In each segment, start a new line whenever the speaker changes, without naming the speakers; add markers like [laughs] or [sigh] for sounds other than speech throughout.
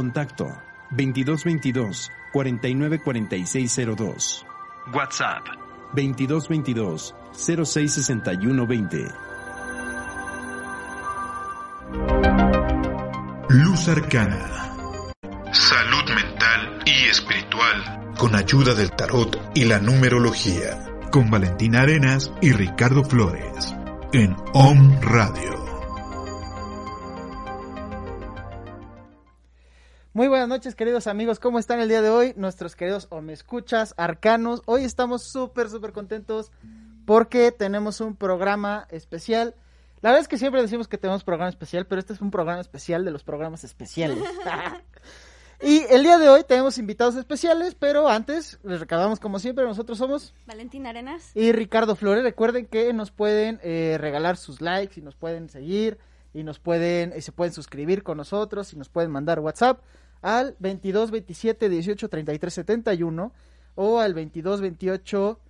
Contacto 2222 494602. WhatsApp 2222 066120.
Luz Arcana. Salud mental y espiritual. Con ayuda del tarot y la numerología. Con Valentina Arenas y Ricardo Flores. En Om Radio.
Buenas noches, queridos amigos. ¿Cómo están el día de hoy? Nuestros queridos o me escuchas, arcanos. Hoy estamos súper, súper contentos porque tenemos un programa especial. La verdad es que siempre decimos que tenemos programa especial, pero este es un programa especial de los programas especiales. [laughs] y el día de hoy tenemos invitados especiales, pero antes les recordamos como siempre, nosotros somos
Valentina Arenas.
y Ricardo Flores. Recuerden que nos pueden eh, regalar sus likes y nos pueden seguir y nos pueden y se pueden suscribir con nosotros y nos pueden mandar WhatsApp al 22 27 18 33 71 o al 22 28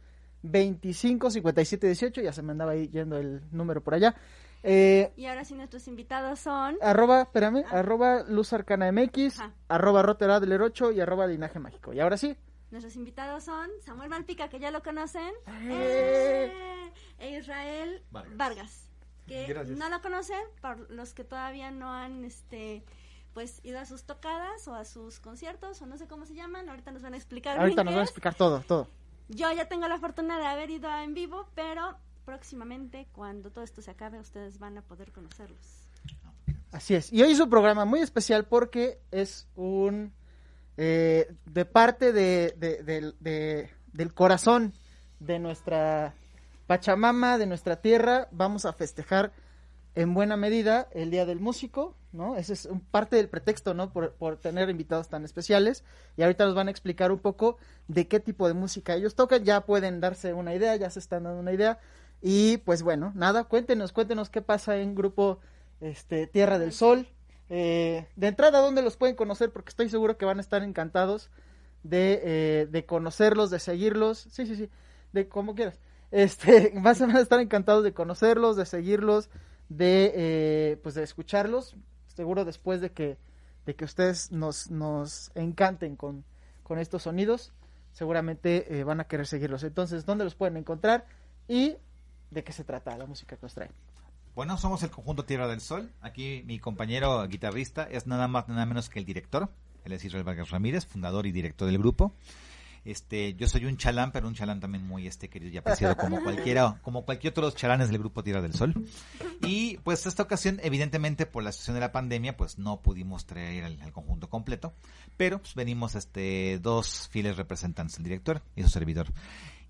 25 57 18 ya se me andaba ahí yendo el número por allá eh,
Y ahora sí nuestros invitados son...
arroba espérame arroba luz arcana mx
Ajá.
arroba rotera del 8 y arroba linaje mágico y ahora sí
Nuestros invitados son Samuel Malpica, que ya lo conocen,
Eh.
eh, e Israel Vargas, que
Gracias.
no lo conocen, por los que todavía no han este pues ido a sus tocadas o a sus conciertos o no sé cómo se llaman, ahorita nos van a explicar.
ahorita nos van a explicar todo todo
Yo ya tengo la fortuna de haber ido en vivo, pero próximamente cuando todo esto se acabe ustedes van a poder conocerlos.
Así es. Y hoy es un programa muy especial porque es un... eh, de parte de, de- del- de- del corazón de nuestra Pachamama, de nuestra tierra, vamos a festejar en buena medida el Día del Músico, ¿no? Ese es un parte del pretexto, ¿no? Por, por tener invitados tan especiales. Y ahorita nos van a explicar un poco de qué tipo de música ellos tocan. Ya pueden darse una idea, ya se están dando una idea. Y pues bueno, nada, cuéntenos, cuéntenos qué pasa en Grupo este, Tierra del Sol. Eh, de entrada, ¿dónde los pueden conocer? Porque estoy seguro que van a estar encantados de, eh, de conocerlos, de seguirlos. Sí, sí, sí, de como quieras. Este, a van a estar encantados de conocerlos, de seguirlos, de, eh, pues de escucharlos. Seguro después de que, de que ustedes nos, nos encanten con, con estos sonidos, seguramente eh, van a querer seguirlos. Entonces, ¿dónde los pueden encontrar? Y de qué se trata la música que nos traen.
Bueno, somos el conjunto Tierra del Sol. Aquí mi compañero guitarrista es nada más nada menos que el director. Él es Israel Vargas Ramírez, fundador y director del grupo. Este, yo soy un chalán, pero un chalán también muy este querido y apreciado como [laughs] cualquiera, como cualquier otro de los chalanes del grupo Tierra del Sol. Y pues esta ocasión, evidentemente por la situación de la pandemia, pues no pudimos traer al, al conjunto completo, pero pues venimos este dos fieles representantes, el director y su servidor.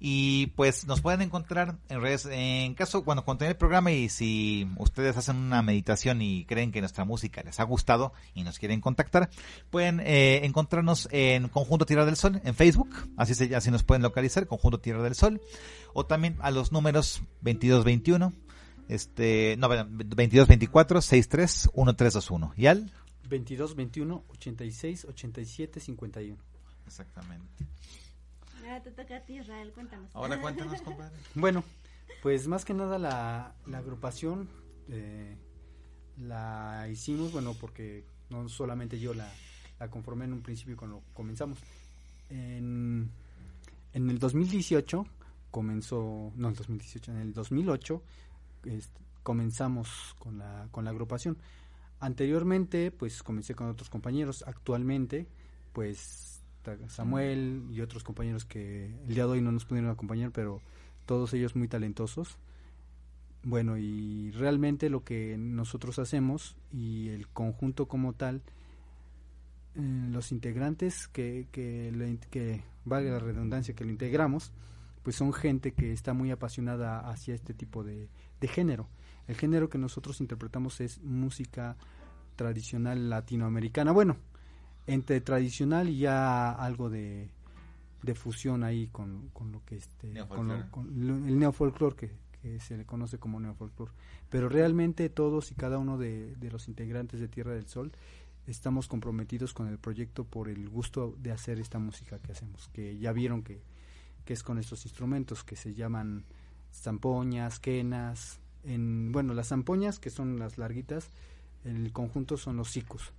Y pues nos pueden encontrar en redes, en caso, cuando cuando el programa y si ustedes hacen una meditación y creen que nuestra música les ha gustado y nos quieren contactar, pueden eh, encontrarnos en Conjunto Tierra del Sol en Facebook, así, se, así nos pueden localizar, Conjunto Tierra del Sol, o también a los números 2221, este, no, 2224 63 1321 y al
22 21 86 87 51.
Exactamente.
Ahora te toca a ti, Israel, cuéntanos.
Ahora cuéntanos, compadre. [laughs]
Bueno, pues más que nada la, la agrupación eh, la hicimos, bueno, porque no solamente yo la, la conformé en un principio cuando comenzamos. En, en el 2018 comenzó, no, el 2018, en el 2008 este, comenzamos con la, con la agrupación. Anteriormente, pues comencé con otros compañeros. Actualmente, pues Samuel y otros compañeros que el día de hoy no nos pudieron acompañar, pero todos ellos muy talentosos. Bueno, y realmente lo que nosotros hacemos y el conjunto como tal, eh, los integrantes que, que, in- que, la redundancia, que lo integramos, pues son gente que está muy apasionada hacia este tipo de género. El género que nosotros interpretamos es música tradicional latinoamericana. Bueno, entre tradicional y ya algo de, de fusión ahí con, con lo que este con lo- con lo- el neofolclore que, que se le conoce como neofolclore. Pero realmente todos y cada uno de, de los integrantes de Tierra del Sol estamos comprometidos con el proyecto por el gusto de hacer esta música que hacemos, que ya vieron que, que es con estos instrumentos que se llaman zampoñas, quenas, en bueno, las zampoñas que son las larguitas, el conjunto son los sicus,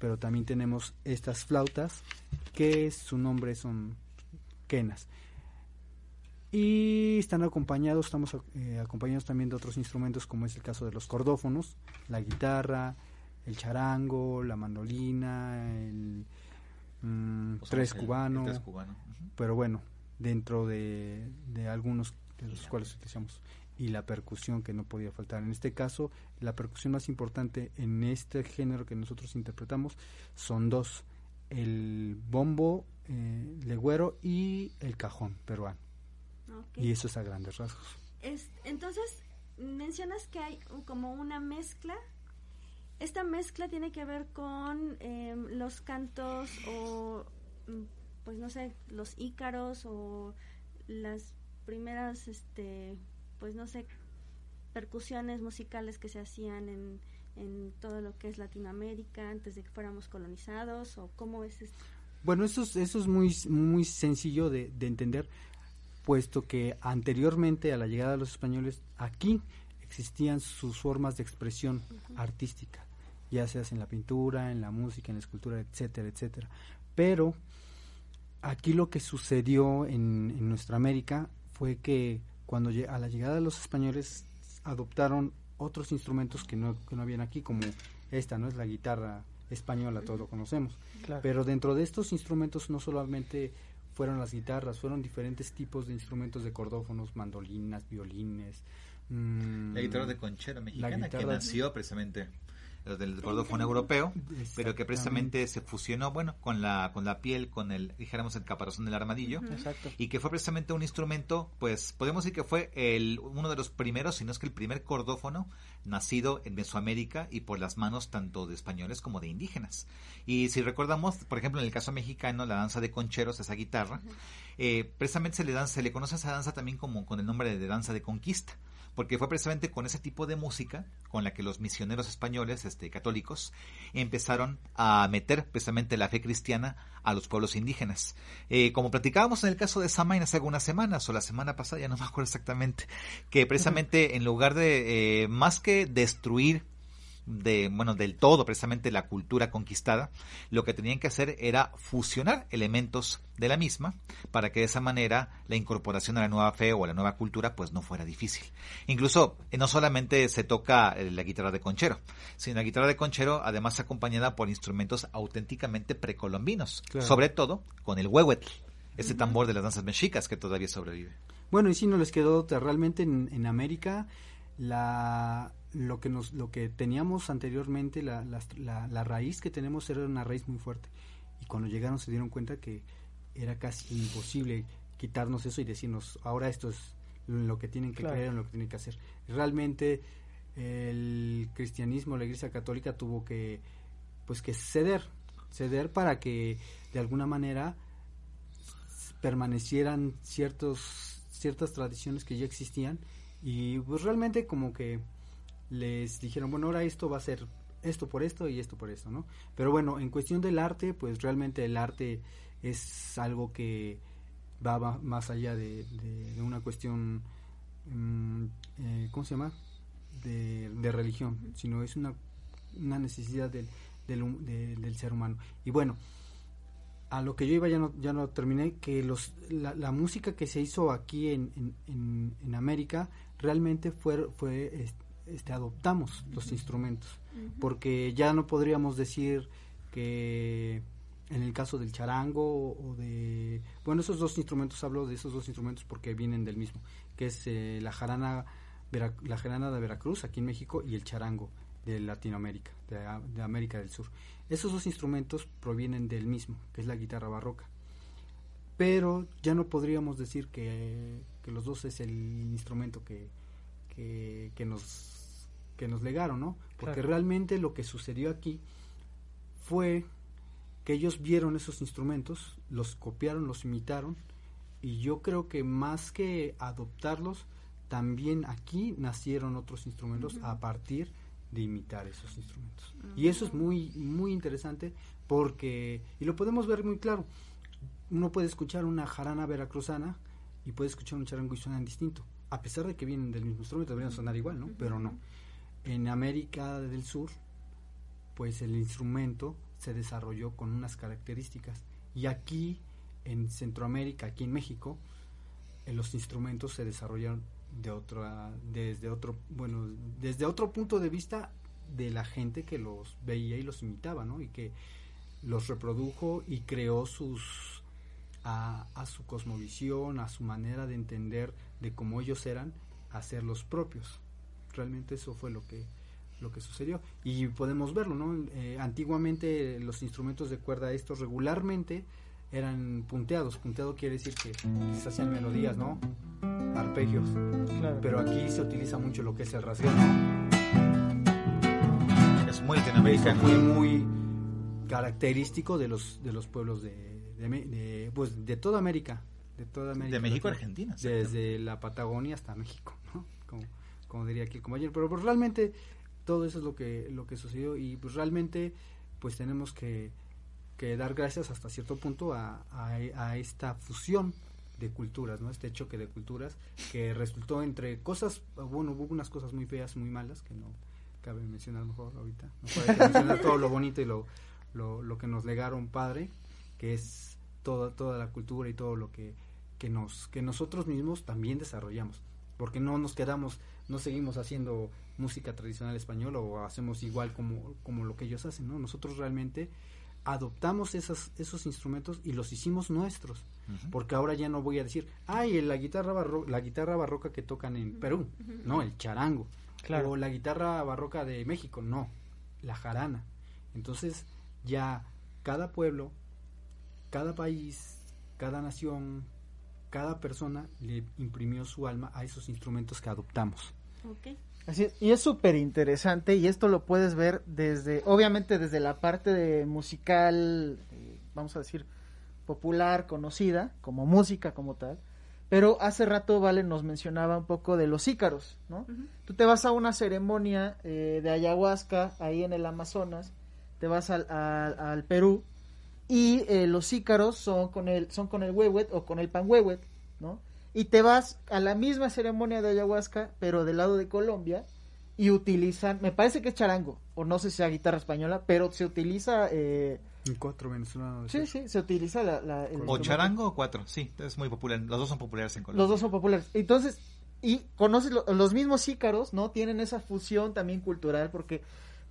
pero también tenemos estas flautas que su nombre son quenas. Y están acompañados, estamos eh, acompañados también de otros instrumentos como es el caso de los cordófonos, la guitarra, el charango, la mandolina, el mm, tres
el- el
cubano,
tres cubano. Ujú.
pero bueno, dentro de, de algunos de los cuales utilizamos y la percusión que no podía faltar. En este caso, la percusión más importante en este género que nosotros interpretamos son dos, el bombo eh, legüero y el cajón peruano.
Ok.
Y eso es a grandes rasgos.
Es- entonces, mencionas que hay como una mezcla. Esta mezcla tiene que ver con em, los cantos o, mm, pues no sé, los ícaros o las primeras, este, pues no sé, percusiones musicales que se hacían en, en todo lo que es Latinoamérica antes de que fuéramos colonizados o cómo es esto.
Bueno, eso es, eso es muy, muy sencillo de, de entender, puesto que anteriormente a la llegada de los españoles, aquí existían sus formas de expresión artística, ya sea en la pintura, en la música, en la escultura, etcétera, etcétera. Pero aquí lo que sucedió en, en nuestra América fue que cuando a la llegada de los españoles adoptaron otros instrumentos que no, que no habían aquí, como esta, ¿no? Es la guitarra española, todos lo conocemos.
Claro.
Pero dentro de estos instrumentos no solamente fueron las guitarras, fueron diferentes tipos de instrumentos de cordófonos, mandolinas, violines. mm,
La guitarra de conchera mexicana que
guitarra-
nació precisamente los del cordófono europeo, pero que precisamente se fusionó, bueno, con la con la piel, con el dijéramos el caparazón del armadillo.
Exacto.
Y que fue precisamente un instrumento, pues podemos decir que fue el, uno de los primeros, si no es que el primer cordófono nacido en Mesoamérica y por las manos tanto de españoles como de indígenas. Y si recordamos, por ejemplo, en el caso mexicano, la danza de concheros, esa guitarra, eh, precisamente se le, dan, se le conoce a esa danza también como con el nombre de danza de conquista porque fue precisamente con ese tipo de música con la que los misioneros españoles este, católicos empezaron a meter precisamente la fe cristiana a los pueblos indígenas. Eh, como platicábamos en el caso de Samain hace algunas semanas, o la semana pasada, ya no me acuerdo exactamente, que precisamente en lugar de, eh, más que destruir de bueno del todo precisamente la cultura conquistada lo que tenían que hacer era fusionar elementos de la misma para que de esa manera la incorporación a la nueva fe o a la nueva cultura pues no fuera difícil incluso eh, no solamente se toca eh, la guitarra de conchero sino la guitarra de conchero además acompañada por instrumentos auténticamente precolombinos
Claro.
sobre todo con el huehuetl ese tambor de las danzas mexicas que todavía sobrevive
Bueno, y sí no les quedó otra. Realmente en, en América la lo que nos lo que teníamos anteriormente la, la, la- la raíz que tenemos era una raíz muy fuerte y cuando llegaron se dieron cuenta que era casi imposible quitarnos eso y decirnos, ahora esto es lo que tienen que
Claro.
creer, en lo que tienen que hacer. Realmente el cristianismo, la Iglesia Católica tuvo que, pues que ceder, ceder para que de alguna manera permanecieran ciertos, ciertas tradiciones que ya existían y pues realmente como que les dijeron, bueno, ahora esto va a ser esto por esto y esto por esto, ¿no? Pero bueno, en cuestión del arte, pues realmente el arte es algo que va más allá de, una cuestión, mm, eh, ¿cómo se llama? De, religión, sino es una, una necesidad del, del ser humano. Y bueno, a lo que yo iba ya no, ya no terminé, que los, la, la música que se hizo aquí en, en, en- en América realmente fue, fue es- este, adoptamos los instrumentos, porque ya no podríamos decir que en el caso del charango o de... Bueno, esos dos instrumentos, hablo de esos dos instrumentos porque vienen del mismo, que es eh, la jarana, Vera- la jarana de Veracruz, aquí en México, y el charango de Latinoamérica, de, de América del Sur. Esos dos instrumentos provienen del mismo, que es la guitarra barroca. Pero ya no podríamos decir que, que los dos es el instrumento que, que, que nos, que nos legaron, ¿no? Porque
Claro.
realmente lo que sucedió aquí fue que ellos vieron esos instrumentos, los copiaron, los imitaron, y yo creo que más que adoptarlos, también aquí nacieron otros instrumentos a partir de imitar esos instrumentos. Y eso es muy, muy interesante porque, y lo podemos ver muy claro, uno puede escuchar una jarana veracruzana y puede escuchar un charango y suenan distinto, a pesar de que vienen del mismo instrumento, deberían sonar igual, ¿no? Pero no. En América del Sur, pues el instrumento se desarrolló con unas características. Y aquí, en Centroamérica, aquí en México, eh, los instrumentos se desarrollaron de otra, desde otro, bueno, desde otro punto de vista de la gente que los veía y los imitaba, ¿no? Y que los reprodujo y creó sus a, a su cosmovisión, a su manera de entender de cómo ellos eran, hacer los propios. Realmente eso fue lo que lo que sucedió y podemos verlo, ¿no? Eh, antiguamente los instrumentos de cuerda estos regularmente eran punteados. Punteado quiere decir que se hacían melodías, ¿no? Arpegios.
Claro.
Pero aquí se utiliza mucho lo que es el rasgueo.
Es muy latinoamericano.
fue muy característico de los de los pueblos de, de, Me- de, pues de toda América, de toda América.
De México a. Argentina.
Desde la Patagonia hasta México, ¿no? Como, como diría aquí el compañero. Pero pues, realmente todo eso es lo que, lo que sucedió y pues realmente pues tenemos que, que dar gracias hasta cierto punto a, a, a esta fusión de culturas, ¿no? Este choque de culturas que resultó entre cosas, bueno, hubo unas cosas muy feas, muy malas, que no cabe mencionar mejor ahorita. Hay que mencionar todo lo bonito y lo, lo, lo que nos legaron padre, que es toda, toda la cultura y todo lo que, que, nos, que nosotros mismos también desarrollamos. Porque no nos quedamos, no seguimos haciendo música tradicional española o hacemos igual como, como lo que ellos hacen, ¿no? Nosotros realmente adoptamos esas, esos instrumentos y los hicimos nuestros. Porque ahora ya no voy a decir, ay, la guitarra, barro la guitarra barroca que tocan en Perú. No, el charango.
Claro.
O la guitarra barroca de México. No, la jarana. Entonces ya cada pueblo, cada país, cada nación, cada persona le imprimió su alma a esos instrumentos que adoptamos.
Ok.
Así es, y es súper interesante y esto lo puedes ver desde, obviamente desde la parte de musical, eh, vamos a decir, popular, conocida, como música como tal, pero hace rato Vale nos mencionaba un poco de los ícaros, ¿no? Tú te vas a una ceremonia eh, de ayahuasca ahí en el Amazonas, te vas al, al, al Perú y eh, los ícaros son con el son con el huehuet o con el panhuehuet, ¿no? Y te vas a la misma ceremonia de ayahuasca, pero del lado de Colombia y utilizan, me parece que es charango o no sé si sea guitarra española, pero se utiliza eh,
cuatro venezolanos.
sí, sí, se utiliza la, la- el
O charango o cuatro, sí, es muy popular. Los dos son populares en Colombia.
Los dos son populares. Entonces, y conoces lo- los mismos ícaros, ¿no? Tienen esa fusión también cultural porque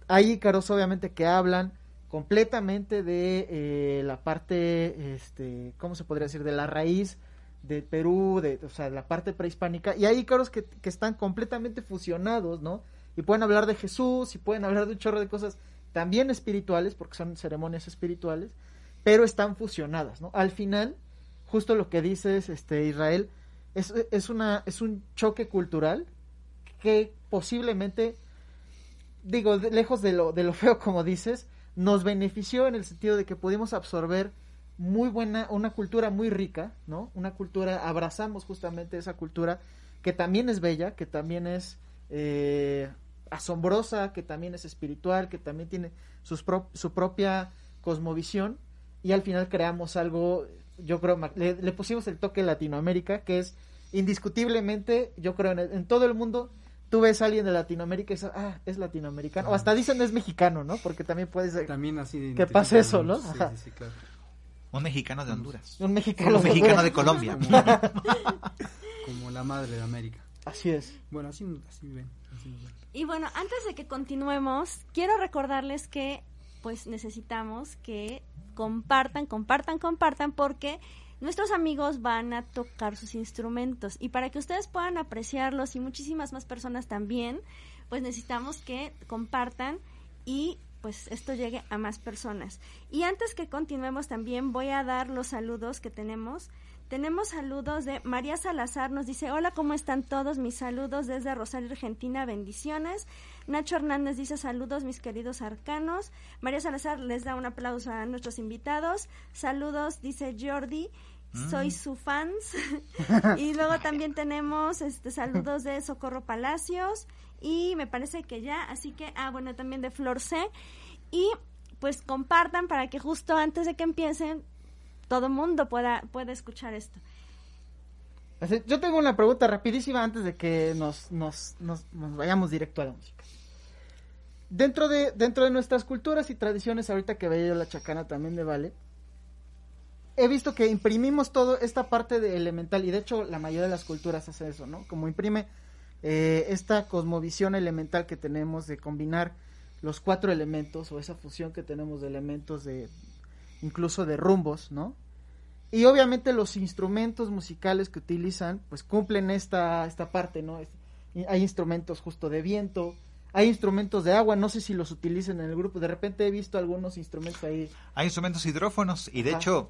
hay ícaros obviamente que hablan completamente de eh, la parte, este, ¿cómo se podría decir? De la raíz de Perú, de, o sea, la parte prehispánica. Y hay ícaros que, que están completamente fusionados, ¿no? Y pueden hablar de Jesús y pueden hablar de un chorro de cosas también espirituales, porque son ceremonias espirituales, pero están fusionadas, ¿no? Al final, justo lo que dices, este Israel, es, es una es un choque cultural que posiblemente digo, lejos de lo de lo feo como dices, nos benefició en el sentido de que pudimos absorber muy buena una cultura muy rica, ¿no? Una cultura abrazamos justamente esa cultura que también es bella, que también es eh, asombrosa, que también es espiritual, que también tiene sus pro- su propia cosmovisión y al final creamos algo, yo creo, le, le pusimos el toque Latinoamérica, que es indiscutiblemente, yo creo, en, el- en todo el mundo, tú ves a alguien de Latinoamérica y dices, ah, es latinoamericano, o hasta dicen es mexicano, ¿no? Porque también puede ser
También así.
Que pasa eso, ¿no?
Sí, sí, sí, claro.
Un mexicano de Honduras.
un mexicano.
Un mexicano de Colombia. [laughs]
Como la madre de América.
Así es.
Bueno, así, así ven. así nos ven.
Y bueno, antes de que continuemos, quiero recordarles que pues necesitamos que compartan, compartan, compartan porque nuestros amigos van a tocar sus instrumentos y para que ustedes puedan apreciarlos y muchísimas más personas también, pues necesitamos que compartan y pues esto llegue a más personas. Y antes que continuemos también voy a dar los saludos que tenemos. Tenemos saludos de María Salazar, nos dice, hola, ¿cómo están todos? Mis saludos desde Rosario, Argentina, bendiciones. Nacho Hernández dice, saludos, mis queridos arcanos. María Salazar les da un aplauso a nuestros invitados. Saludos, dice Jordi, soy su fans. [laughs] y luego también tenemos este saludos de Socorro Palacios y me parece que ya, así que, ah, bueno, también de Flor C. Y pues compartan para que justo antes de que empiecen todo mundo pueda, pueda escuchar esto.
Yo tengo una pregunta rapidísima antes de que nos, nos, nos, nos vayamos directo a la música. Dentro de, dentro de nuestras culturas y tradiciones, ahorita que veía yo la chacana también me vale, he visto que imprimimos todo esta parte de elemental, y de hecho la mayoría de las culturas hace eso, ¿no? Como imprime eh, esta cosmovisión elemental que tenemos de combinar los cuatro elementos, o esa fusión que tenemos de elementos de, incluso de rumbos, ¿no? Y obviamente los instrumentos musicales que utilizan, pues cumplen esta, esta parte, ¿no? Es- hay instrumentos justo de viento, hay instrumentos de agua, no sé si los utilicen en el grupo, de repente he visto algunos instrumentos ahí.
Hay instrumentos hidrófonos y de
Ajá.
hecho,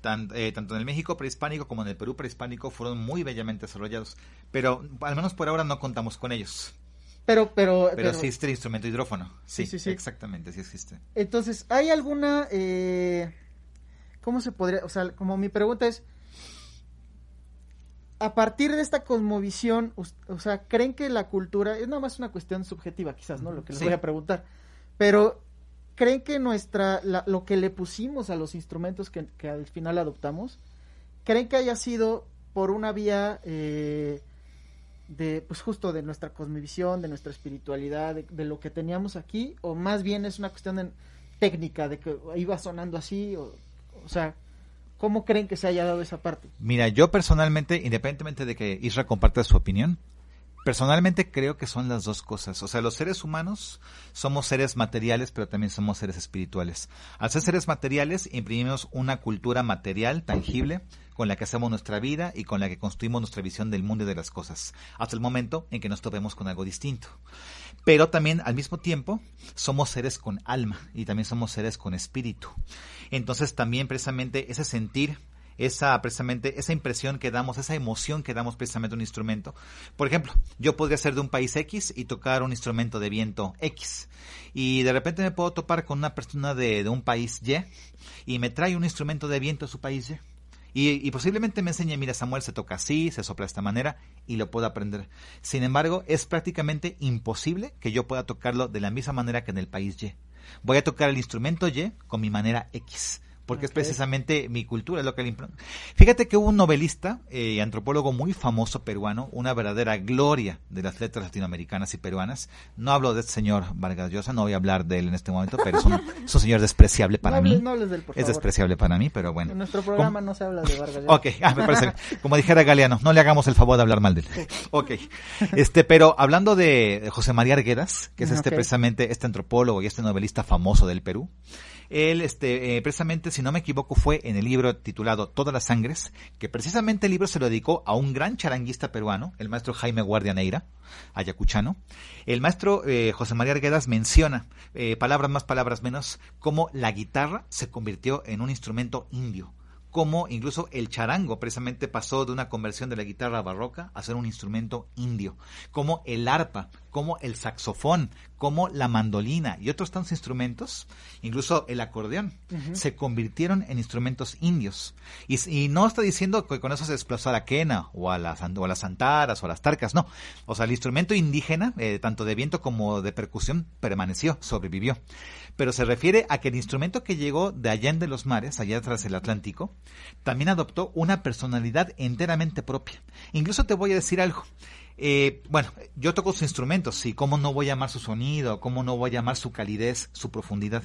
tan- eh, tanto en el México prehispánico como en el Perú prehispánico fueron muy bellamente desarrollados. Pero al menos por ahora no contamos con ellos.
Pero, pero,
Pero, existe el instrumento hidrófono. Sí,
Sí, sí, sí.
exactamente, sí existe.
Entonces, ¿hay alguna, eh, cómo se podría, o sea, como mi pregunta es, a partir de esta cosmovisión, o sea, ¿creen que la cultura, es nada más una cuestión subjetiva quizás, ¿no? Lo que les
Sí.
voy a preguntar, pero ¿creen que nuestra, la- lo que le pusimos a los instrumentos que, al final adoptamos, ¿creen que haya sido por una vía eh, de, pues justo de nuestra cosmovisión, de nuestra espiritualidad, de, lo que teníamos aquí, o más bien es una cuestión técnica, de que iba sonando así, o, o sea, ¿cómo creen que se haya dado esa parte?
Mira, yo personalmente, independientemente de que Isra comparta su opinión, personalmente creo que son las dos cosas. O sea, los seres humanos somos seres materiales, pero también somos seres espirituales. Al ser seres materiales, imprimimos una cultura material, tangible, con la que hacemos nuestra vida y con la que construimos nuestra visión del mundo y de las cosas, hasta el momento en que nos topemos con algo distinto. Pero también, al mismo tiempo, somos seres con alma y también somos seres con espíritu. Entonces, también precisamente ese sentir esa precisamente esa impresión que damos, esa emoción que damos precisamente a un instrumento. Por ejemplo, yo podría ser de un país X y tocar un instrumento de viento X. Y de repente me puedo topar con una persona de, de un país Y y me trae un instrumento de viento de su país Y. Y, y posiblemente me enseñe, mira, Samuel se toca así, se sopla de esta manera y lo puedo aprender. Sin embargo, es prácticamente imposible que yo pueda tocarlo de la misma manera que en el país Y. Voy a tocar el instrumento Y con mi manera X porque es precisamente mi cultura, es lo que le impro- Fíjate que hubo un novelista y eh, antropólogo muy famoso peruano, una verdadera gloria de las letras latinoamericanas y peruanas. No hablo de este señor Vargas Llosa, no voy a hablar de él en este momento, pero es un, es un señor despreciable para
no
mí.
no hables de él, por
es despreciable para mí, pero bueno.
En nuestro programa no se habla de Vargas Llosa.
Ok, ah, me parece. bien. Como dijera Galeano, no le hagamos el favor de hablar mal de él. Ok. Este, pero hablando de José María Arguedas, que es este
Ok.
precisamente este antropólogo y este novelista famoso del Perú, él, este, eh, precisamente, si no me equivoco, fue en el libro titulado Todas las Sangres, que precisamente el libro se lo dedicó a un gran charanguista peruano, el maestro Jaime Guardia Neira, ayacuchano. El maestro eh, José María Arguedas menciona, eh, palabras más, palabras menos, cómo la guitarra se convirtió en un instrumento indio cómo incluso el charango precisamente pasó de una conversión de la guitarra barroca a ser un instrumento indio, como el arpa, como el saxofón, como la mandolina y otros tantos instrumentos, incluso el acordeón, se convirtieron en instrumentos indios. Y, y no está diciendo que con eso se desplazó a la quena o a las, o a las antaras o a las tarcas, no. O sea, el instrumento indígena, eh, tanto de viento como de percusión, permaneció, sobrevivió. Pero se refiere a que el instrumento que llegó de allá en de los mares, allá tras el Atlántico, también adoptó una personalidad enteramente propia. Incluso te voy a decir algo. Eh, bueno, yo toco sus instrumentos y cómo no voy a amar su sonido, cómo no voy a amar su calidez, su profundidad.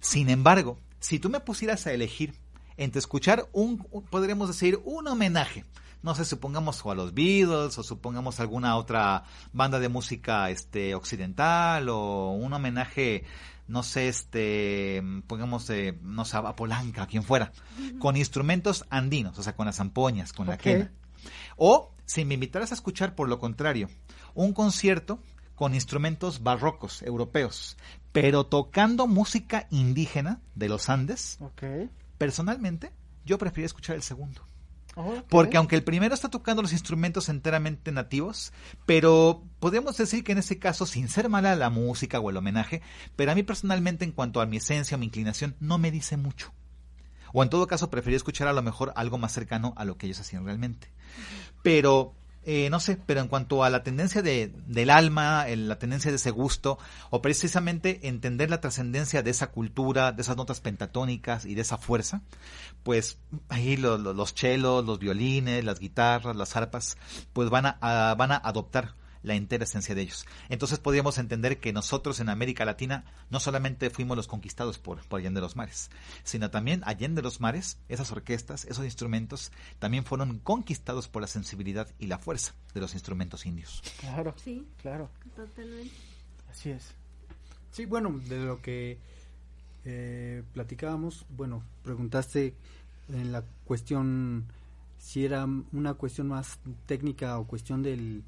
Sin embargo, si tú me pusieras a elegir entre escuchar un, un- podríamos decir, un homenaje, no sé, supongamos o a los Beatles o supongamos alguna otra banda de música este occidental o un homenaje no sé, este, pongamos, eh, no sé, a Polanca, a quien fuera, con instrumentos andinos, o sea, con las zampoñas, con la quena. O si me invitaras a escuchar, por lo contrario, un concierto con instrumentos barrocos europeos, pero tocando música indígena de los Andes, personalmente yo prefiero escuchar el segundo. Porque aunque el primero está tocando los instrumentos enteramente nativos, pero podemos decir que en ese caso, sin ser mala la música o el homenaje, pero a mí personalmente en cuanto a mi esencia o mi inclinación, no me dice mucho. O en todo caso, preferí escuchar a lo mejor algo más cercano a lo que ellos hacían realmente. Pero, eh, no sé, pero en cuanto a la tendencia de, del alma, la tendencia de ese gusto, o precisamente entender la trascendencia de esa cultura, de esas notas pentatónicas y de esa fuerza, pues ahí lo- lo- los chelos, los violines, las guitarras, las arpas, pues van a- van a adoptar la entera esencia de ellos. Entonces podríamos entender que nosotros en América Latina no solamente fuimos los conquistados por, por Allende los Mares, sino también Allende los Mares, esas orquestas, esos instrumentos, también fueron conquistados por la sensibilidad y la fuerza de los instrumentos indios.
Claro,
Sí,
claro.
totalmente.
Así es.
Sí, bueno, de lo que eh, platicábamos, bueno, preguntaste en la cuestión si era una cuestión más técnica o cuestión del,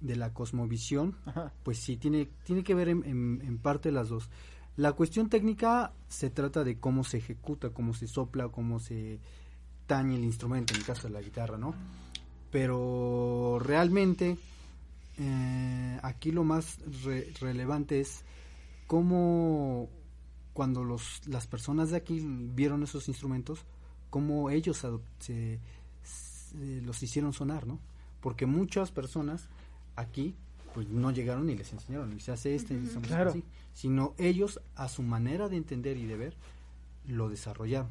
de la cosmovisión,
Ajá.
pues sí, tiene, tiene que ver en, en- en parte las dos. La cuestión técnica se trata de cómo se ejecuta, cómo se sopla, cómo se tañe el instrumento, en el caso de la guitarra, ¿no? Pero realmente eh, aquí lo más re- relevante es cómo cuando los, las personas de aquí vieron esos instrumentos, cómo ellos adop- se- se- los hicieron sonar, ¿no? Porque muchas personas aquí pues no llegaron y les enseñaron, y se hace este, y se hace
Claro.
así, sino ellos a su manera de entender y de ver lo desarrollaron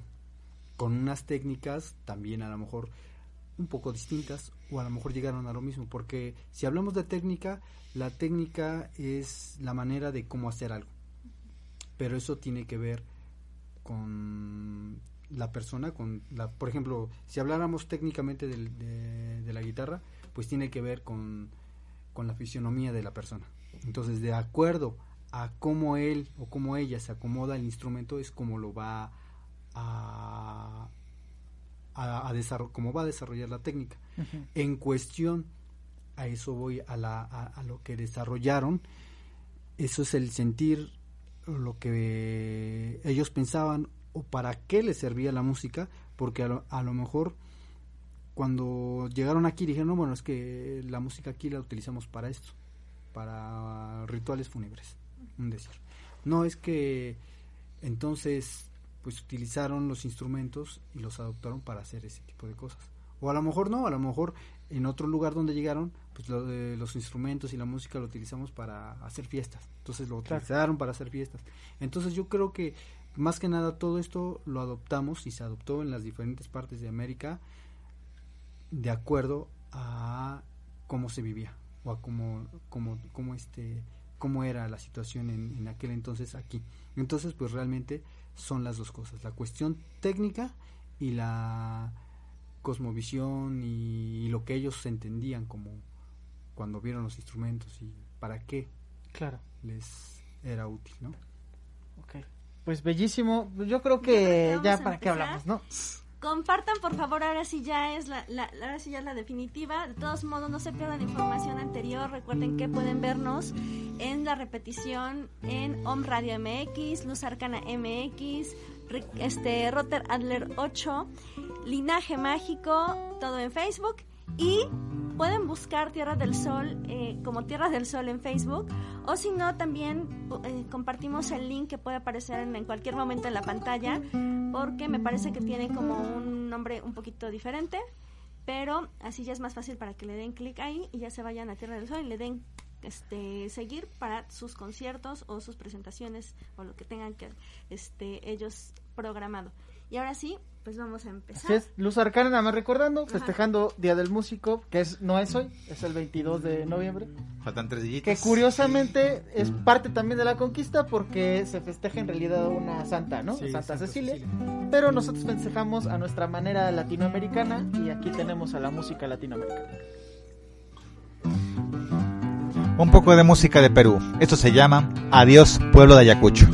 con unas técnicas también a lo mejor un poco distintas o a lo mejor llegaron a lo mismo porque si hablamos de técnica la técnica es la manera de cómo hacer algo pero eso tiene que ver con la persona con la por ejemplo si habláramos técnicamente de la guitarra pues tiene que ver con con la fisionomía de la persona. Entonces de acuerdo a cómo él o cómo ella se acomoda el instrumento es como lo va a a, cómo va a desarrollar la técnica. En cuestión a eso voy a, la, a, a lo que desarrollaron eso es el sentir lo que ellos pensaban o para qué les servía la música porque a lo, a lo mejor cuando llegaron aquí dijeron no bueno es que la música aquí la utilizamos para esto para rituales fúnebres un decir no es que entonces pues utilizaron los instrumentos y los adoptaron para hacer ese tipo de cosas. O a lo mejor no a lo mejor en otro lugar donde llegaron pues lo de los instrumentos y la música lo utilizamos para hacer fiestas. Entonces lo
Claro.
utilizaron para hacer fiestas. Entonces yo creo que más que nada todo esto lo adoptamos y se adoptó en las diferentes partes de América de acuerdo a cómo se vivía o a cómo, cómo, cómo, este, cómo era la situación en, en aquel entonces aquí. Entonces, pues realmente son las dos cosas, la cuestión técnica y la cosmovisión y, lo que ellos entendían como cuando vieron los instrumentos y para qué
Claro.
les era útil, ¿no?
Ok. Pues bellísimo. Yo creo
creo que
ya para qué hablamos, ¿no?
Compartan, por favor, ahora sí ya es la, la- ahora sí ya es la definitiva. De todos modos, no se pierdan información anterior. Recuerden que pueden vernos en la repetición en Om Radio MX, Luz Arcana MX, este Rotter Adler 8, Linaje Mágico, todo en Facebook y pueden buscar Tierra del Sol eh, como Tierra del Sol en Facebook. O si no también eh, compartimos el link que puede aparecer en, en cualquier momento en la pantalla porque me parece que tiene como un nombre un poquito diferente. Pero así ya es más fácil para que le den clic ahí y ya se vayan a Tierra del Sol y le den este seguir para sus conciertos o sus presentaciones o lo que tengan que este ellos programado y ahora sí pues vamos a empezar
Así es, Luz Arcana, nada más recordando, festejando Día del Músico, que es no es hoy, es el 22 de noviembre.
Faltan tres dillitos.
Que curiosamente es parte también de la conquista porque se festeja en realidad una santa, ¿no?
Sí,
Santa,
Santa
Cecilia.
Cecilia.
Pero nosotros festejamos a nuestra manera latinoamericana y aquí tenemos a la música latinoamericana.
Un poco de música de Perú. Esto se llama Adiós, pueblo de Ayacucho.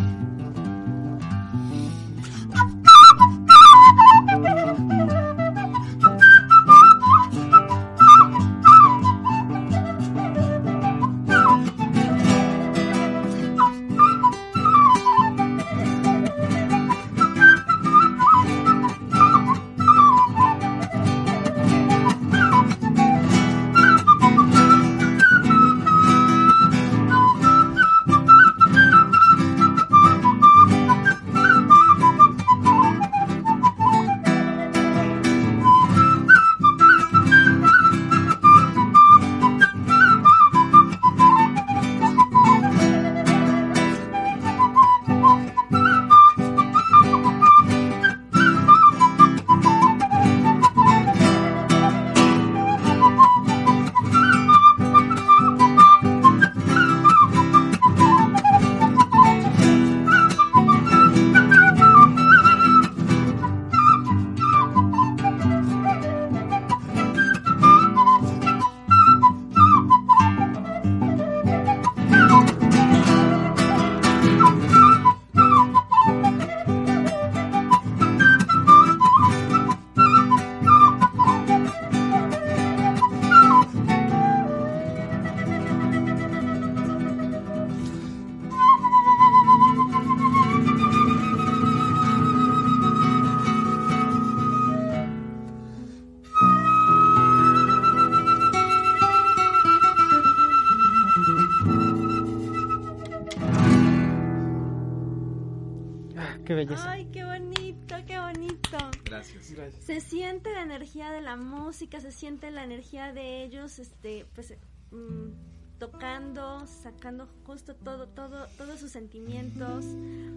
Qué belleza.
Ay, qué bonito, qué bonito.
Gracias.
Se siente la energía de la música, se siente la energía de ellos, este, pues, mm, tocando, sacando justo todo, todo, todos sus sentimientos.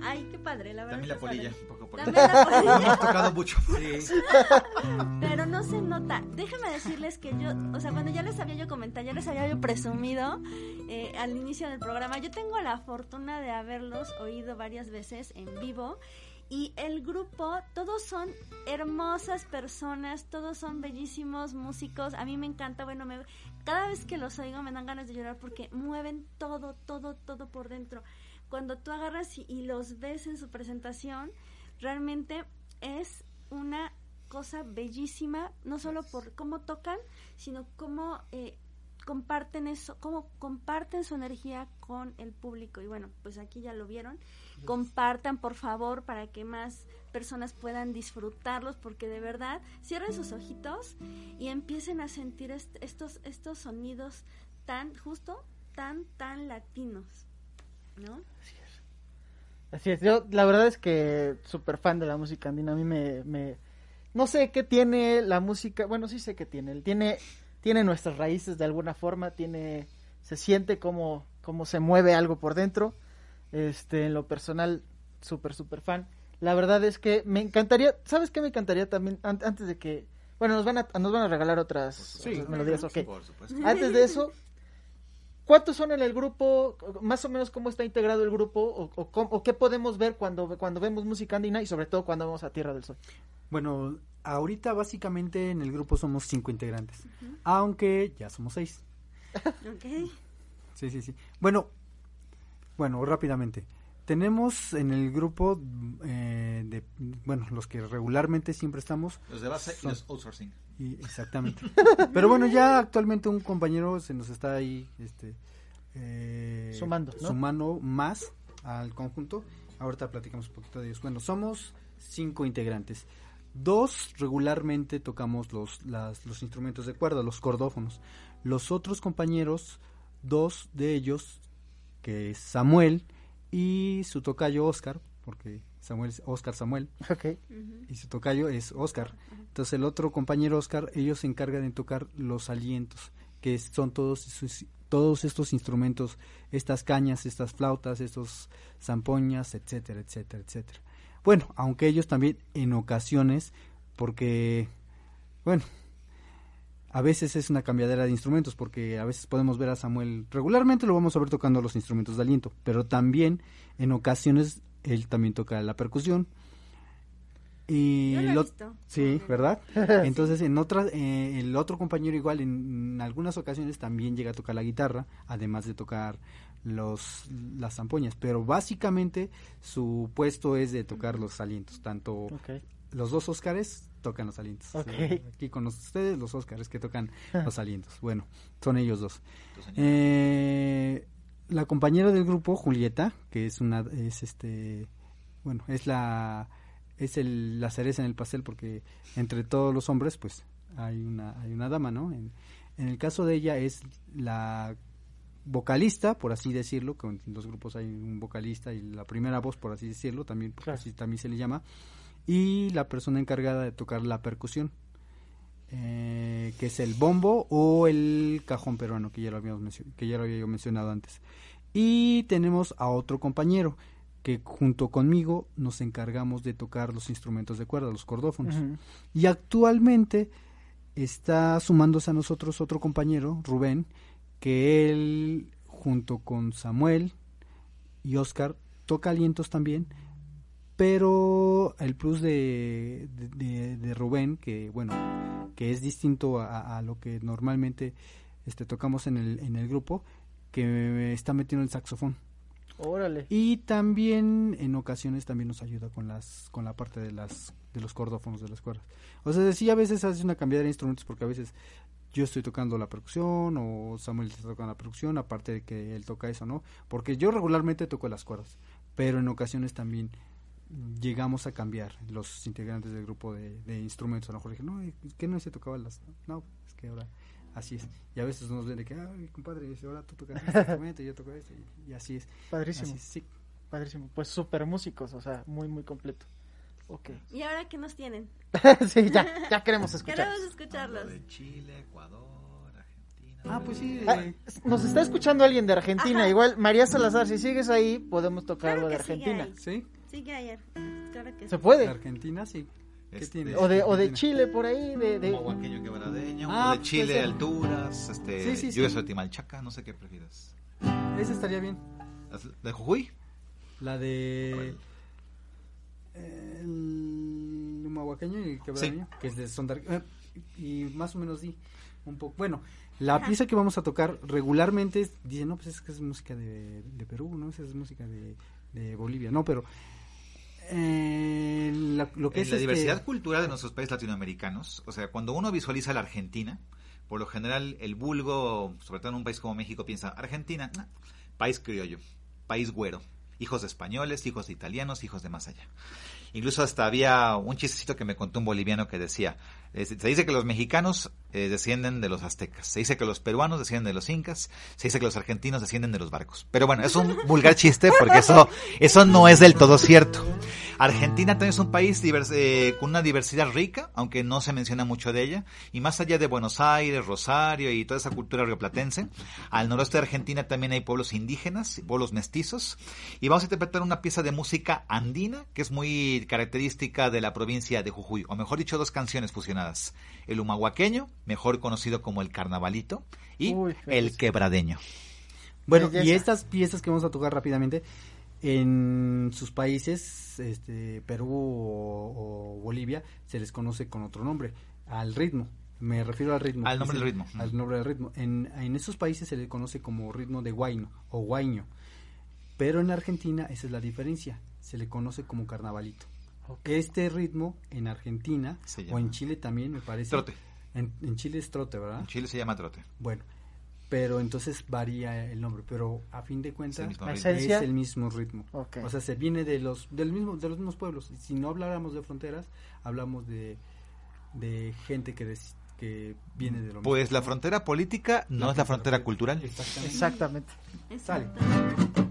Ay, qué padre, la verdad.
También la
padre.
polilla, un poco por
También la [laughs] polilla.
Hemos tocado mucho. [laughs]
Pero no se nota. Déjenme decirles que yo, o sea, cuando ya les había yo comentado, ya les había yo presumido eh, al inicio del programa, yo tengo la fortuna de haberlos oído varias veces en vivo. Y el grupo, todos son hermosas personas, todos son bellísimos músicos. A mí me encanta, bueno, me, cada vez que los oigo me dan ganas de llorar porque mueven todo, todo, todo por dentro. Cuando tú agarras y, y los ves en su presentación, realmente es una cosa bellísima, no solo por cómo tocan, sino cómo eh, comparten eso, cómo comparten su energía con el público. Y bueno, pues aquí ya lo vieron. Compartan, por favor, para que más personas puedan disfrutarlos, porque de verdad cierren sus ojitos y empiecen a sentir est- estos, estos sonidos tan, justo, tan, tan latinos. ¿No?
Así es, yo la verdad es que súper fan de la música andina, a mí me, me- No sé qué tiene la música, bueno, sí sé qué tiene, tiene, tiene nuestras raíces de alguna forma, tiene, se siente como, como se mueve algo por dentro, este, en lo personal, súper, súper fan. La verdad es que me encantaría, ¿sabes qué me encantaría también, an- antes de que, bueno, nos van a, nos van a regalar otras, otras melodías, ok.
Por supuesto.
Antes de eso, ¿cuántos son en el grupo? Más o menos cómo está integrado el grupo o, o cómo- o qué podemos ver cuando, cuando vemos música andina y sobre todo cuando vamos a Tierra del Sol.
Bueno, ahorita básicamente en el grupo somos cinco integrantes, aunque ya somos seis.
Ok.
Sí, sí, sí. Bueno, bueno, rápidamente. Tenemos en el grupo, eh, de, bueno, los que regularmente siempre estamos.
Los de base y los outsourcing.
y- exactamente. Pero bueno, ya actualmente un compañero se nos está ahí, este, eh,
Sumando, ¿no?
sumando más al conjunto. Ahorita platicamos un poquito de ellos. Bueno, somos cinco integrantes. Dos regularmente tocamos los, las- los instrumentos de cuerda, los cordófonos. Los otros compañeros, dos de ellos, que es Samuel y su tocayo Oscar, porque Samuel es Oscar Samuel, y su tocayo es Oscar. Entonces el otro compañero Oscar, ellos se encargan de tocar los alientos, que son todos esos- todos estos instrumentos, estas cañas, estas flautas, estos zampoñas, etcétera, etcétera, etcétera. Bueno, aunque ellos también en ocasiones, porque, bueno, a veces es una cambiadera de instrumentos, porque a veces podemos ver a Samuel, regularmente lo vamos a ver tocando los instrumentos de aliento, pero también en ocasiones él también toca la percusión. Y
Yo lo he
lo-
visto.
Sí, ¿verdad? [laughs] Entonces, en otras, eh, el otro compañero igual en, en algunas ocasiones también llega a tocar la guitarra, además de tocar los las zampoñas, pero básicamente su puesto es de tocar los alientos, tanto los dos Óscares tocan los alientos. Aquí con ustedes los Óscares que tocan los alientos. Bueno, son ellos dos. Eh, la compañera del grupo, Julieta, que es una, es este, bueno, es la, es el, la cereza en el pastel porque entre todos los hombres, pues, hay una, hay una dama, ¿no? En, en el caso de ella es la vocalista, por así decirlo, que en los grupos hay un vocalista y la primera voz, por así decirlo, también,
Claro.
así también se le llama, y la persona encargada de tocar la percusión, eh, que es el bombo o el cajón peruano, que ya lo habíamos que ya lo había yo mencionado antes. Y tenemos a otro compañero que junto conmigo nos encargamos de tocar los instrumentos de cuerda, los cordófonos. Y actualmente está sumándose a nosotros otro compañero, Rubén, que él junto con Samuel y Oscar toca alientos también, pero el plus de, de, Rubén, que bueno, que es distinto a, a lo que normalmente este, tocamos en el, en el grupo, que está metiendo el saxofón.
Órale.
Y también en ocasiones también nos ayuda con las con la parte de las de los cordófonos de las cuerdas. O sea, sí a veces hace una cambiada de instrumentos porque a veces yo estoy tocando la percusión o Samuel está tocando la percusión, aparte de que él toca eso, ¿no? Porque yo regularmente toco las cuerdas, pero en ocasiones también llegamos a cambiar los integrantes del grupo de, de instrumentos. A lo mejor dije, no, que no se tocaba las... No, es que ahora así es. Y a veces nos ven de que, ay, compadre, dice, ahora tú tocas este [laughs] instrumento y yo toco este, y, y así es.
Padrísimo.
Así es, sí.
Padrísimo. Pues súper músicos, o sea, muy, muy completo. Ok.
¿Y ahora qué nos tienen? [laughs]
sí, ya, ya queremos [laughs] escuchar.
Queremos escucharlos.
De Chile, Ecuador, Argentina.
Ah, pues sí.
Ah, nos está escuchando alguien de Argentina.
Ajá.
Igual, María Salazar, si sigues ahí, podemos tocar
Claro
algo de Argentina.
ahí.
Sí.
Sigue ayer. Claro que
¿Se
sí.
puede?
Argentina, sí. ¿Qué
Este?
O de, o de? Chile, por ahí, de... de...
Como quebradeño,
Ah,
o de
pues
Chile,
puede ser.
alturas, este,
Sí, sí, sí.
lluvias de Timalchaca, no sé qué prefieres.
Esa estaría bien.
¿De Jujuy?
La de... El humahuaqueño y el quebradeño, que es de Sondar... eh, y más o menos di un poco... Bueno, la pieza que vamos a tocar regularmente dicen, no, pues es que es música de, de Perú, ¿no? Esa es música de, de Bolivia. No, pero... eh, la- lo que
en
es
la
este-
diversidad cultural de nuestros países latinoamericanos, o sea, cuando uno visualiza la Argentina, por lo general el vulgo, sobre todo en un país como México, piensa, Argentina, nah, país criollo, país güero, hijos de españoles, hijos de italianos, hijos de más allá. Incluso hasta había un chistecito que me contó un boliviano que decía, eh, se dice que los mexicanos eh, descienden de los aztecas, se dice que los peruanos descienden de los incas, se dice que los argentinos descienden de los barcos. Pero bueno, es un [laughs] vulgar chiste porque eso, eso no es del todo cierto. Argentina también es un país divers- eh, con una diversidad rica, aunque no se menciona mucho de ella, y más allá de Buenos Aires, Rosario y toda esa cultura rioplatense, al noroeste de Argentina también hay pueblos indígenas, pueblos mestizos, y vamos a interpretar una pieza de música andina que es muy característica de la provincia de Jujuy, o mejor dicho, dos canciones fusionadas, el humahuaqueño, mejor conocido como el carnavalito, y
Uy,
el quebradeño.
Bueno,
Belleza.
y estas piezas que vamos a tocar rápidamente, en sus países, este, Perú o, o Bolivia, se les conoce con otro nombre, al ritmo. Me refiero al ritmo.
Al nombre del
el-
ritmo.
Al nombre del ritmo. En, en esos países se le conoce como ritmo de guayno o guaño. Pero en Argentina esa es la diferencia, se le conoce como carnavalito. Este ritmo en Argentina o en Chile también me parece.
trote.
En, en Chile es trote, ¿verdad?
En Chile se llama trote.
Bueno, pero entonces varía el nombre, pero a fin de cuentas
el mismo
La
ritmo.
esencia.
es el mismo ritmo. O sea, se viene de los del mismo de los mismos pueblos. Si no habláramos de fronteras, hablamos de de gente que des- que viene de lo
Pues
mismo.
la frontera política no es la frontera cultural.
Exactamente.
Exactamente.
Sale.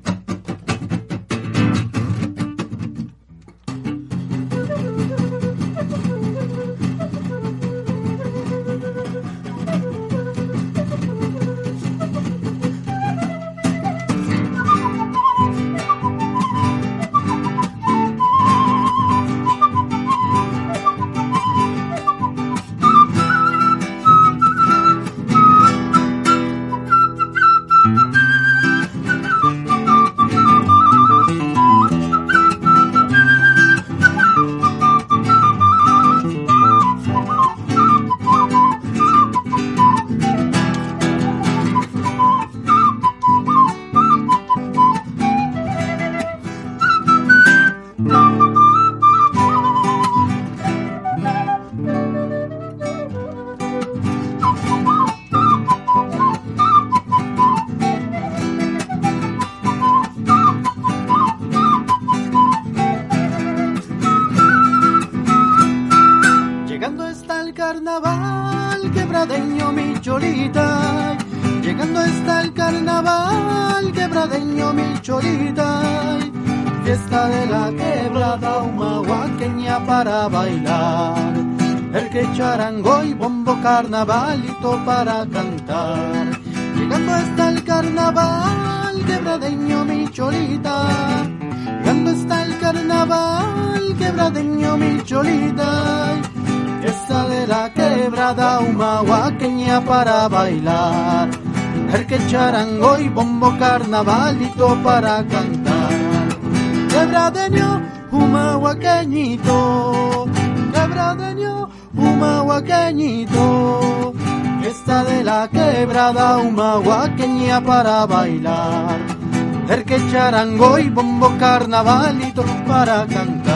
Carnaval, quebradeño mi cholita. Llegando está el carnaval, quebradeño mi cholita. Fiesta de la quebrada humahuaqueña para bailar. El que charango y bombo carnavalito para cantar. Llegando está el carnaval, quebradeño mi cholita. Llegando está el carnaval, quebradeño mi cholita. De la quebrada humahuaqueña para bailar. El que charango y bombo carnavalito para cantar. Quebradeño, humahuaqueñito. Quebradeño, humahuaqueñito. Fiesta de la quebrada humahuaqueña para bailar. El que charango y bombo carnavalito para cantar.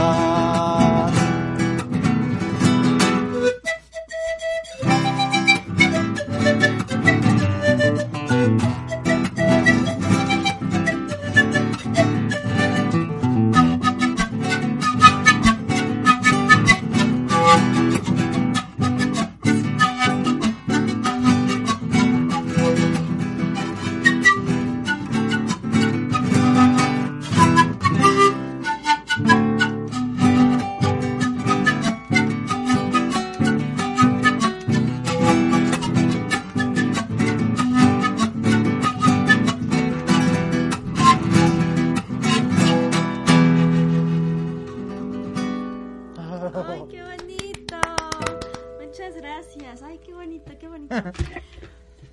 Gracias. Ay, qué bonito, qué bonito. [laughs]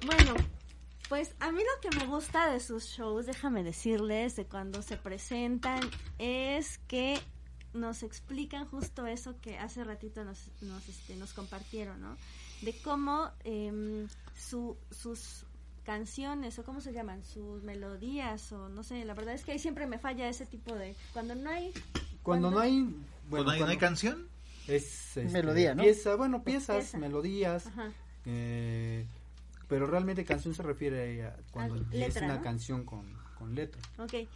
Bueno, pues a mí lo que me gusta de sus shows, déjame decirles, de cuando se presentan, es que nos explican justo eso que hace ratito nos, nos, este, nos compartieron, ¿no? De cómo em, su, sus canciones, o cómo se llaman, sus melodías, o no sé, la verdad es que ahí siempre me falla ese tipo de... Cuando no hay...
Cuando no hay...
Bueno, ¿No hay, no hay canción?
Es este,
Melodía, ¿no?
Pieza, bueno, piezas,
Pieza.
melodías. Eh, pero realmente canción se refiere a cuando
A
es una
¿no?
canción con, con letra.
Ok,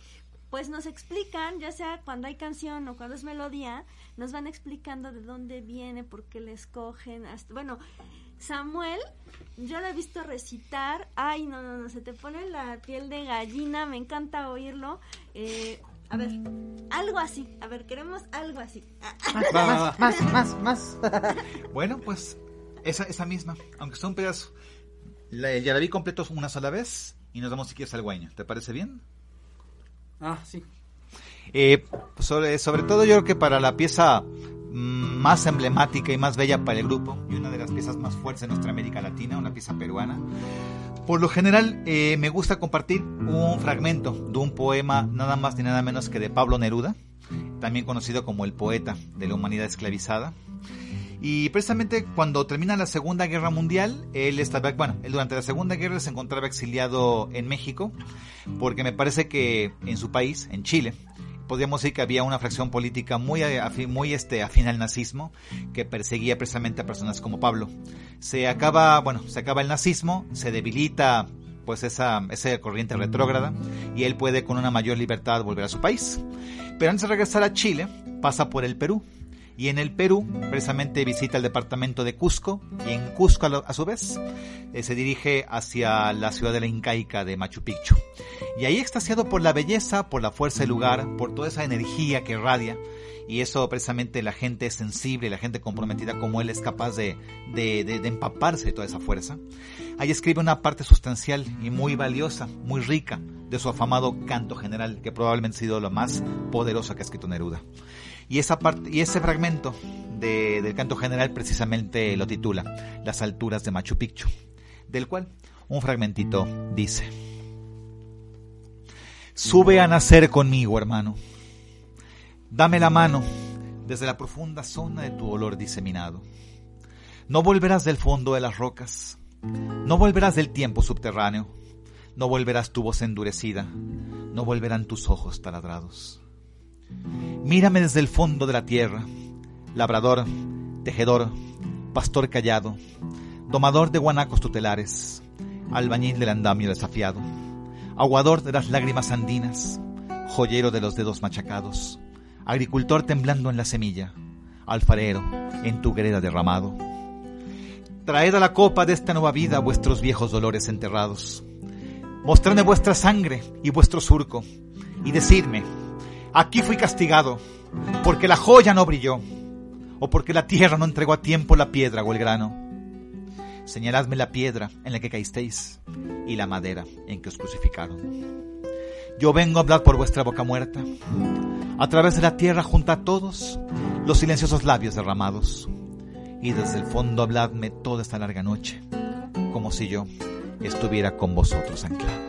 pues nos explican, ya sea cuando hay canción o cuando es melodía, nos van explicando de dónde viene, por qué le escogen. Hasta, bueno, Samuel, yo lo he visto recitar. Ay, no, no, no, se te pone la piel de gallina, me encanta oírlo. Eh, a ver, algo así. A ver, queremos algo así. Ah,
Más,
Va, va,
más, más, más, más. [laughs]
Bueno, pues esa, esa misma, aunque sea un pedazo. La, ya la vi completo una sola vez y nos damos si quieres al guaño. ¿Te parece bien?
Ah, sí.
Eh, sobre, sobre todo yo creo que para la pieza mm, más emblemática y más bella para el grupo y una de las piezas más fuertes de nuestra América Latina, una pieza peruana. Por lo general eh, me gusta compartir un fragmento de un poema nada más ni nada menos que de Pablo Neruda, también conocido como el poeta de la humanidad esclavizada. Y precisamente cuando termina la Segunda Guerra Mundial, él estaba, bueno, él durante la Segunda Guerra se encontraba exiliado en México, porque me parece que en su país, en Chile, podríamos decir que había una fracción política muy, afi- muy este, afín al nazismo que perseguía precisamente a personas como Pablo. Se acaba, bueno, se acaba el nazismo, se debilita pues esa, esa corriente retrógrada y él puede con una mayor libertad volver a su país. Pero antes de regresar a Chile, pasa por el Perú. Y en el Perú, precisamente visita el departamento de Cusco, y en Cusco a, su vez eh, se dirige hacia la ciudad de la Incaica de Machu Picchu. Y ahí extasiado por la belleza, por la fuerza del lugar, por toda esa energía que irradia, y eso precisamente la gente sensible, la gente comprometida como él es capaz de, de, de- de empaparse de toda esa fuerza. Ahí escribe una parte sustancial y muy valiosa, muy rica, de su afamado canto general, que probablemente ha sido lo más poderoso que ha escrito Neruda. Y, esa parte, y ese fragmento de- del canto general precisamente lo titula Las alturas de Machu Picchu, del cual un fragmentito dice, Sube a nacer conmigo, hermano. Dame la mano desde la profunda zona de tu olor diseminado. No volverás del fondo de las rocas, no volverás del tiempo subterráneo, no volverás tu voz endurecida, no volverán tus ojos taladrados. Mírame desde el fondo de la tierra, labrador, tejedor, pastor callado, domador de guanacos tutelares, albañil del andamio desafiado, aguador de las lágrimas andinas, joyero de los dedos machacados, agricultor temblando en la semilla, alfarero en tu greda derramado. Traed a la copa de esta nueva vida vuestros viejos dolores enterrados. Mostradme vuestra sangre y vuestro surco, y decidme, aquí fui castigado, porque la joya no brilló, o porque la tierra no entregó a tiempo la piedra o el grano. Señaladme la piedra en la que caísteis, y la madera en que os crucificaron. Yo vengo a hablar por vuestra boca muerta, a través de la tierra junto a todos los silenciosos labios derramados, y desde el fondo habladme toda esta larga noche, como si yo estuviera con vosotros anclado.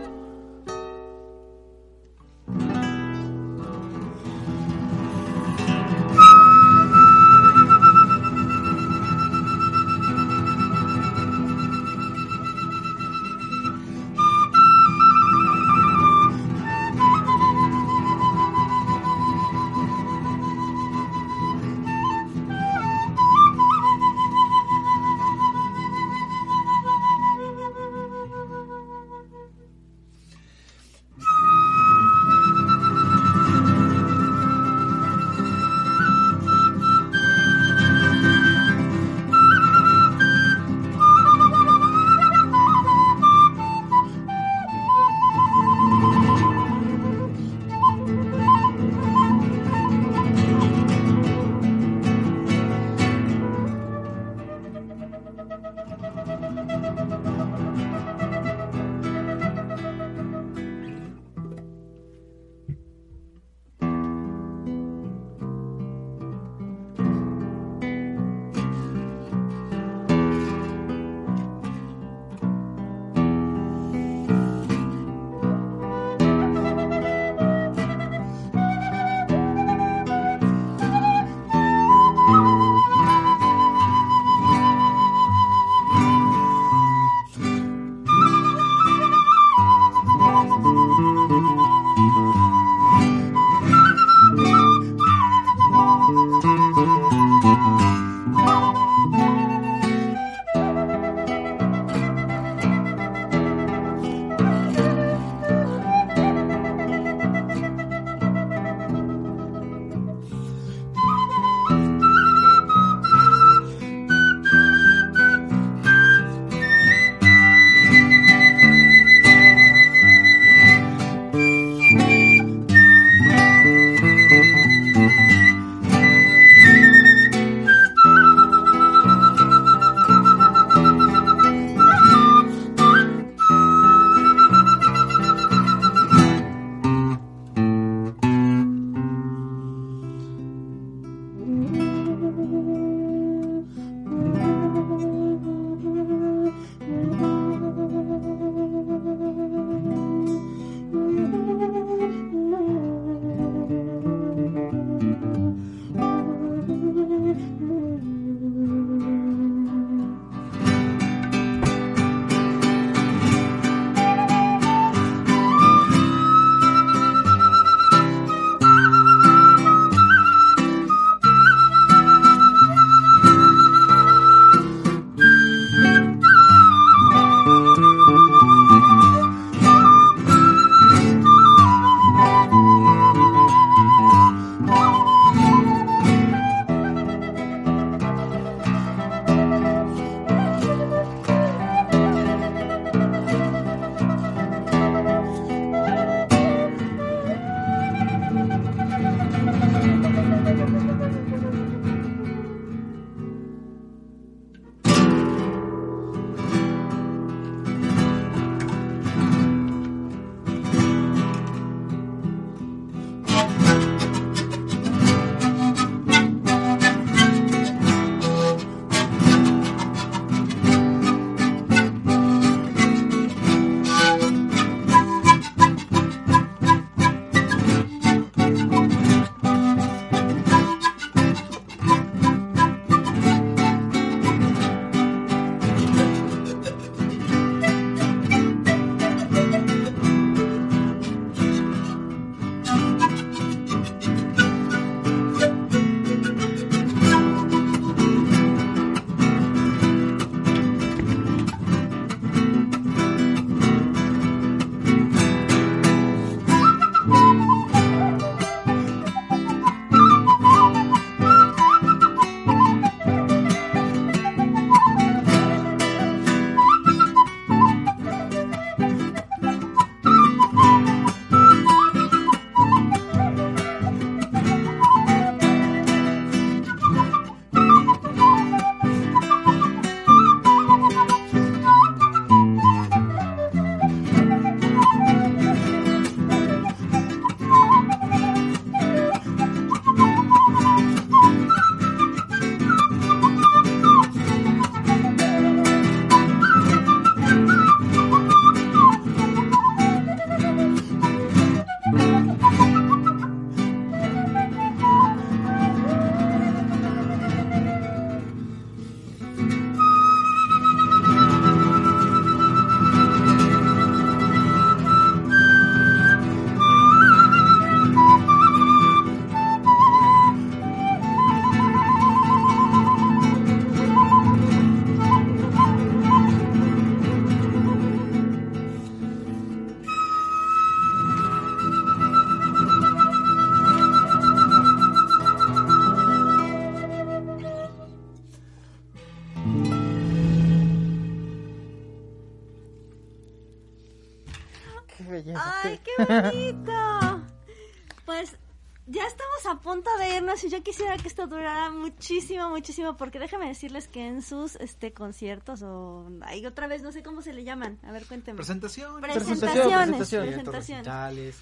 Muchísimo, muchísimo, porque déjame decirles que en sus este conciertos o hay otra vez, no sé cómo se le llaman. A ver, cuéntenme.
Presentación.
Presentaciones,
presentación.
Eventos,
presentaciones.
recitales,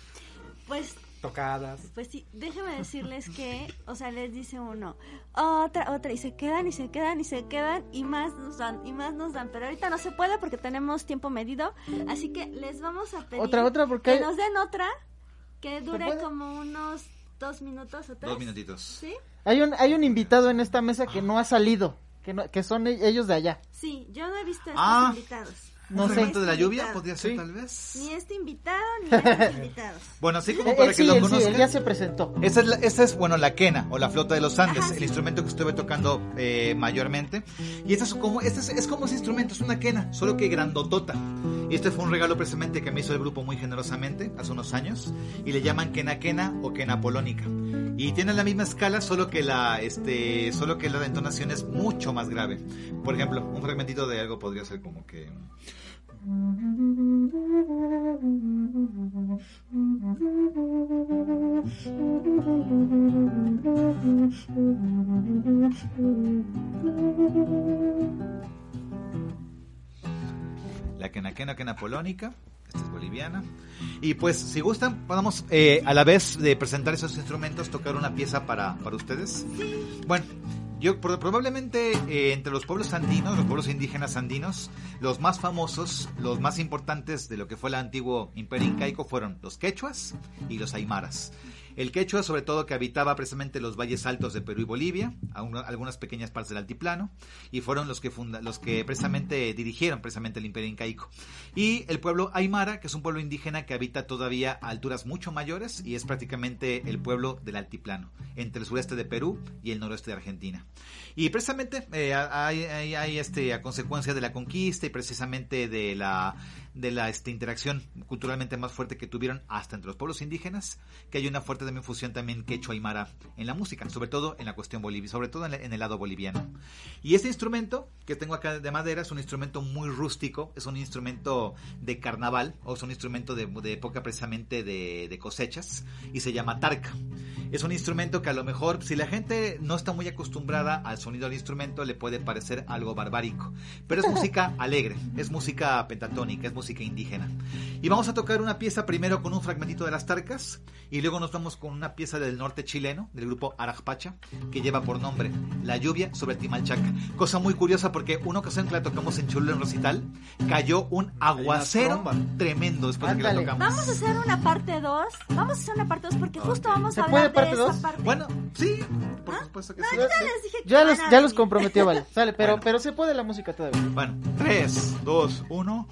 Pues
tocadas.
Pues sí, déjeme decirles que, o sea, les dice uno, otra, otra, y se quedan, y se quedan, y se quedan, y más nos dan, y más nos dan. Pero ahorita no se puede porque tenemos tiempo medido, así que les vamos a pedir
Otra, otra, porque
que nos den otra que dure como unos dos minutos o tres.
Dos minutitos.
¿Sí?
Hay un, hay un invitado en esta mesa que no ha salido, que, no- que son e- ellos de allá.
Sí, yo no he visto a estos
Ah.
invitados.
No
¿Un
sé.
fragmento de la lluvia
Invitado.
podría ser
Sí.
tal vez?
Ni este invitado, ni estos [laughs] invitados.
Bueno, así como
Eh,
para
él
que
sí,
lo
él sí,
conozcan.
él ya se presentó.
Esa es, la- esa es, bueno, la quena o la flauta de los Andes,
Ajá,
el
sí.
instrumento que estuve tocando eh, mayormente. Y este es como, este es, es como ese instrumento, es una quena, solo que grandotota. Y este fue un regalo precisamente que me hizo el grupo muy generosamente hace unos años. Y le llaman quena quena o quena polónica. Y tiene la misma escala, solo que la, este, solo que la entonación es mucho más grave. Por ejemplo, un fragmentito de algo podría ser como que... la quenaquena quena polónica. Esta es boliviana. Y pues, si gustan, podemos eh, a la vez de presentar esos instrumentos, tocar una pieza para, para ustedes. Bueno, yo pro- probablemente eh, entre los pueblos andinos, los pueblos indígenas andinos, los más famosos, los más importantes de lo que fue el antiguo imperio incaico fueron los quechuas y los aymaras. El quechua, sobre todo, que habitaba precisamente los valles altos de Perú y Bolivia, algunas pequeñas partes del altiplano, y fueron los que, los que precisamente dirigieron precisamente el imperio incaico. Y el pueblo aymara, que es un pueblo indígena que habita todavía a alturas mucho mayores y es prácticamente el pueblo del altiplano, entre el sureste de Perú y el noroeste de Argentina. Y precisamente eh, hay, hay- este, a consecuencia de la conquista y precisamente de la, de la este, interacción culturalmente más fuerte que tuvieron hasta entre los pueblos indígenas, que hay una fuerte también fusión también quechua aymara en la música, sobre todo en la cuestión bolivia, sobre todo en el lado boliviano. Y este instrumento que tengo acá de madera es un instrumento muy rústico, es un instrumento de carnaval, o es un instrumento de, de época precisamente de, de cosechas, y se llama tarca. Es un instrumento que a lo mejor, si la gente no está muy acostumbrada al sonido del instrumento, le puede parecer algo barbárico. Pero es [laughs] música alegre, es música pentatónica, es música indígena. Y vamos a tocar una pieza primero con un fragmentito de las tarcas, y luego nos vamos con una pieza del norte chileno, del grupo Arajpacha, que lleva por nombre La lluvia sobre Timalchaca. Cosa muy curiosa porque una ocasión que la tocamos en Cholula en Recital, cayó un aguacero tremendo después de que la tocamos.
Vamos a hacer una parte 2. Vamos a hacer una parte 2 porque justo vamos
¿Se
a hablar
parte
de esa
dos?
parte.
Bueno, sí, por supuesto que sí.
ya les dije que
Ya los, ya los comprometió, vale. [laughs] Sale, pero,
Bueno.
pero se puede la música todavía.
Bueno, 3, 2, 1.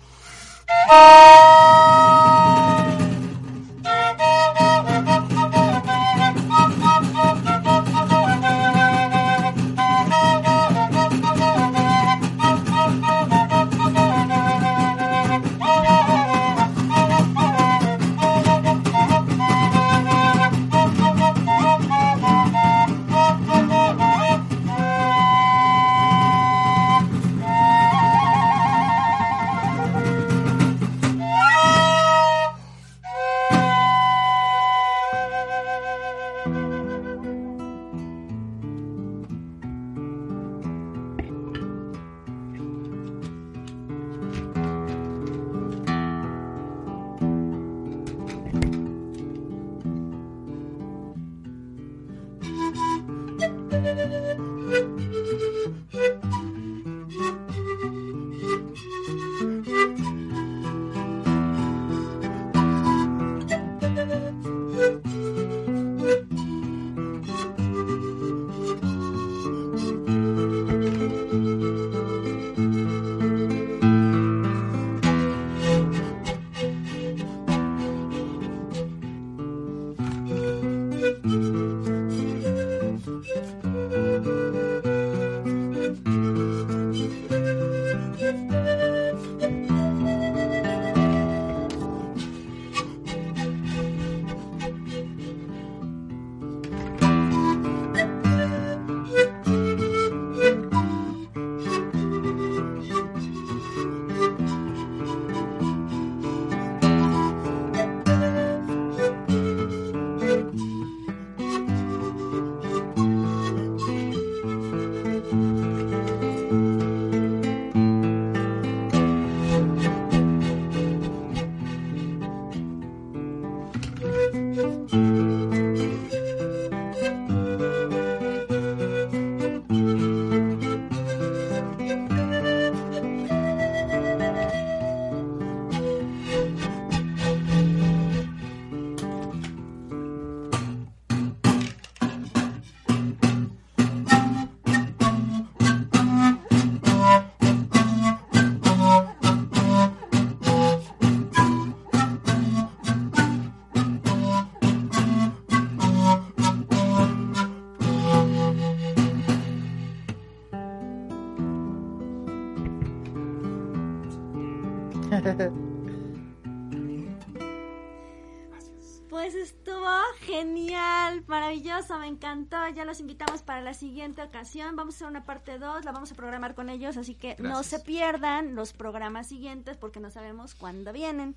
encantó. Ya los invitamos para la siguiente ocasión. Vamos a hacer una parte 2, la vamos a programar con ellos, así que no se pierdan los programas siguientes porque no sabemos cuándo vienen.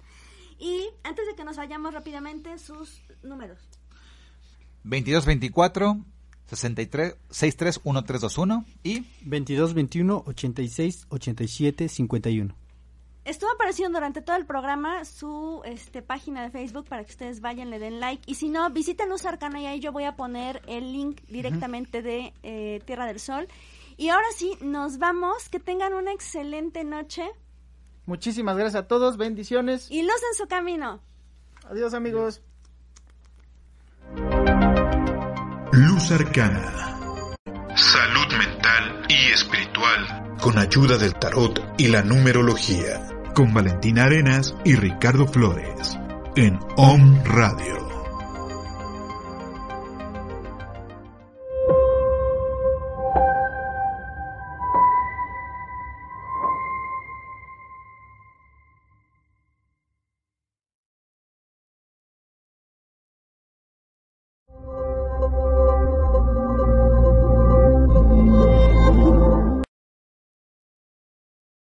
Y antes de que nos vayamos rápidamente, sus números.
2224 63 63 1321 y
22 21 86 87 51.
Estuvo apareciendo durante todo el programa su este, página de Facebook para que ustedes vayan, le den like. Y si no, visiten Luz Arcana y ahí yo voy a poner el link directamente de eh, Tierra del Sol. Y ahora sí, nos vamos. Que tengan una excelente noche
Muchísimas gracias a todos, bendiciones.
y luz en su camino.
Adiós amigos.
Luz Arcana. Salud mental y espiritual con ayuda del tarot y la numerología. Con Valentina Arenas y Ricardo Flores. En Om Radio.